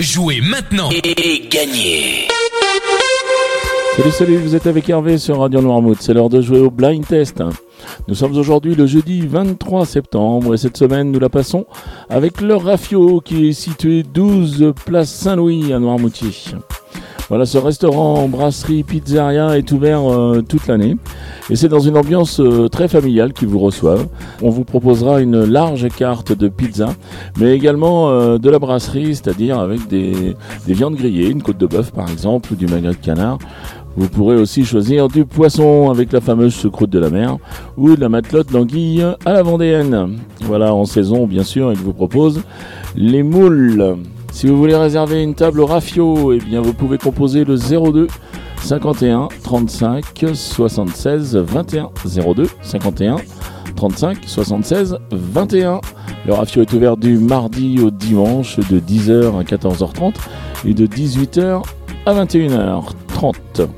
Jouez maintenant et gagnez Salut, salut, vous êtes avec Hervé sur Radio Noirmouth. C'est l'heure de jouer au blind test. Nous sommes aujourd'hui le jeudi 23 septembre et cette semaine nous la passons avec le Rafio qui est situé 12 place Saint-Louis à Noirmoutier. Voilà, ce restaurant, brasserie, pizzeria est ouvert euh, toute l'année et c'est dans une ambiance euh, très familiale qu'ils vous reçoivent. On vous proposera une large carte de pizza, mais également euh, de la brasserie, c'est-à-dire avec des, des viandes grillées, une côte de bœuf par exemple, ou du magret de canard. Vous pourrez aussi choisir du poisson avec la fameuse choucroute de la mer ou de la matelote d'anguille à la vendéenne. Voilà, en saison bien sûr, il vous propose les moules. Si vous voulez réserver une table au Rafio, eh bien vous pouvez composer le 02 51 35 76 21 02 51 35 76 21. Le Rafio est ouvert du mardi au dimanche de 10h à 14h30 et de 18h à 21h30.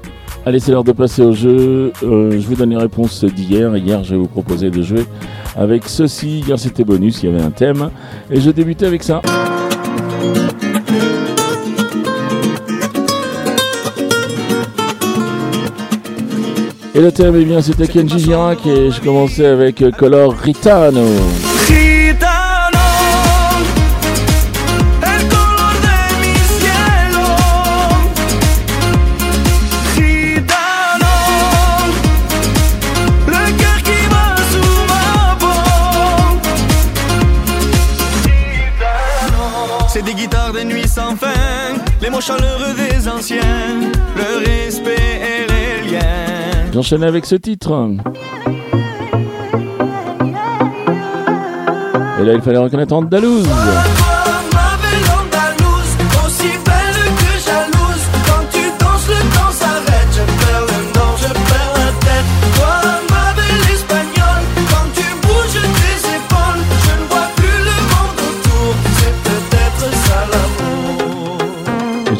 Allez, c'est l'heure de passer au jeu. Euh, je vous donne les réponses d'hier. Hier, je vais vous proposer de jouer avec ceci. Hier, c'était bonus, il y avait un thème. Et je débutais avec ça. Et le thème, eh bien, c'était Kenji Girac et je commençais avec Ritano. El color cielo. Gitano, le cœur qui bat sous ma peau. Gitano, c'est des guitares de nuit sans fin, les mots chaleureux des anciens, J'enchaîne avec ce titre. Et là, il fallait reconnaître Andalouse.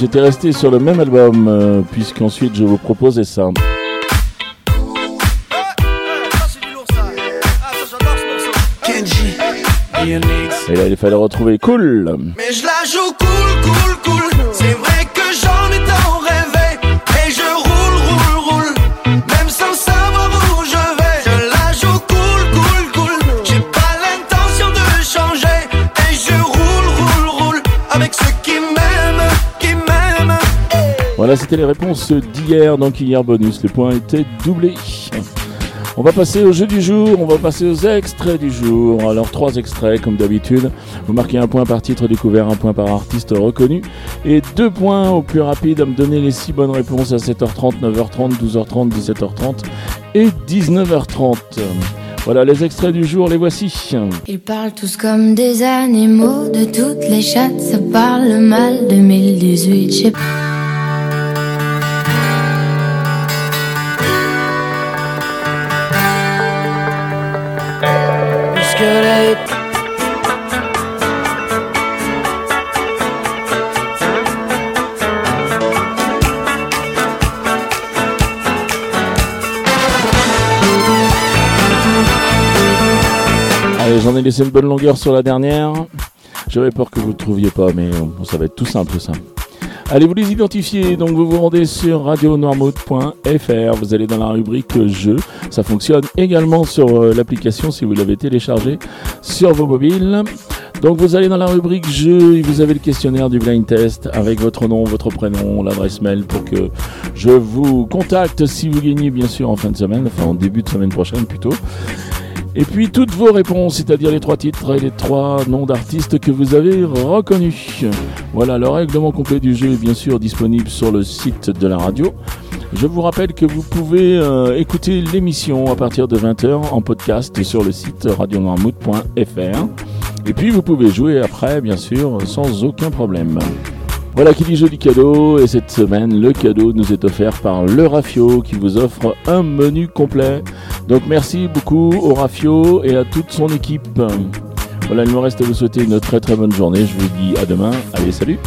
J'étais resté sur le même album, euh, puisqu'ensuite je vous proposais. Ça, Kenji, Et là, il fallait retrouver Cool. Mais je la joue cool, cool, cool. C'est vrai que j'en ai tant rêvé. Et je roule, roule, roule. Même sans savoir où je vais. Je la joue cool, cool, cool. J'ai pas l'intention de changer. Et je roule, roule, roule. Avec ceux qui m'aiment, qui m'aiment. Voilà, c'était les réponses d'hier, donc hier bonus. Les points étaient doublés. On va passer au jeu du jour, on va passer aux extraits du jour. Alors trois extraits comme d'habitude. Vous marquez un point par titre découvert, un point par artiste reconnu et deux points au plus rapide à me donner les six bonnes réponses à 7h30, 9h30, 12h30, 17h30 et 19h30. Voilà les extraits du jour, les voici. Ils parlent tous comme des animaux, de toutes les chattes, ça parle mal 2018, je sais pas. Allez, j'en ai laissé une bonne longueur sur la dernière. J'avais peur que vous ne trouviez pas, mais ça va être tout simple ça. Allez, vous les identifiez, donc vous vous rendez sur radionoirmouth.fr, vous allez dans la rubrique jeux, ça fonctionne également sur euh, l'application si vous l'avez téléchargée sur vos mobiles. Donc vous allez dans la rubrique jeux et vous avez le questionnaire du blind test avec votre nom, votre prénom, l'adresse mail pour que je vous contacte si vous gagnez bien sûr en fin de semaine, enfin en début de semaine prochaine plutôt. Et puis toutes vos réponses, c'est-à-dire les trois titres et les trois noms d'artistes que vous avez reconnus. Voilà, le règlement complet du jeu est bien sûr disponible sur le site de la radio. Je vous rappelle que vous pouvez euh, écouter l'émission à partir de 20h en podcast sur le site radionoirmouth.fr. Et puis vous pouvez jouer après, bien sûr, sans aucun problème. Voilà qui dit joli cadeau et cette semaine le cadeau nous est offert par le Rafio qui vous offre un menu complet. Donc merci beaucoup au Rafio et à toute son équipe. Voilà, il me reste à vous souhaiter une très très bonne journée. Je vous dis à demain. Allez, salut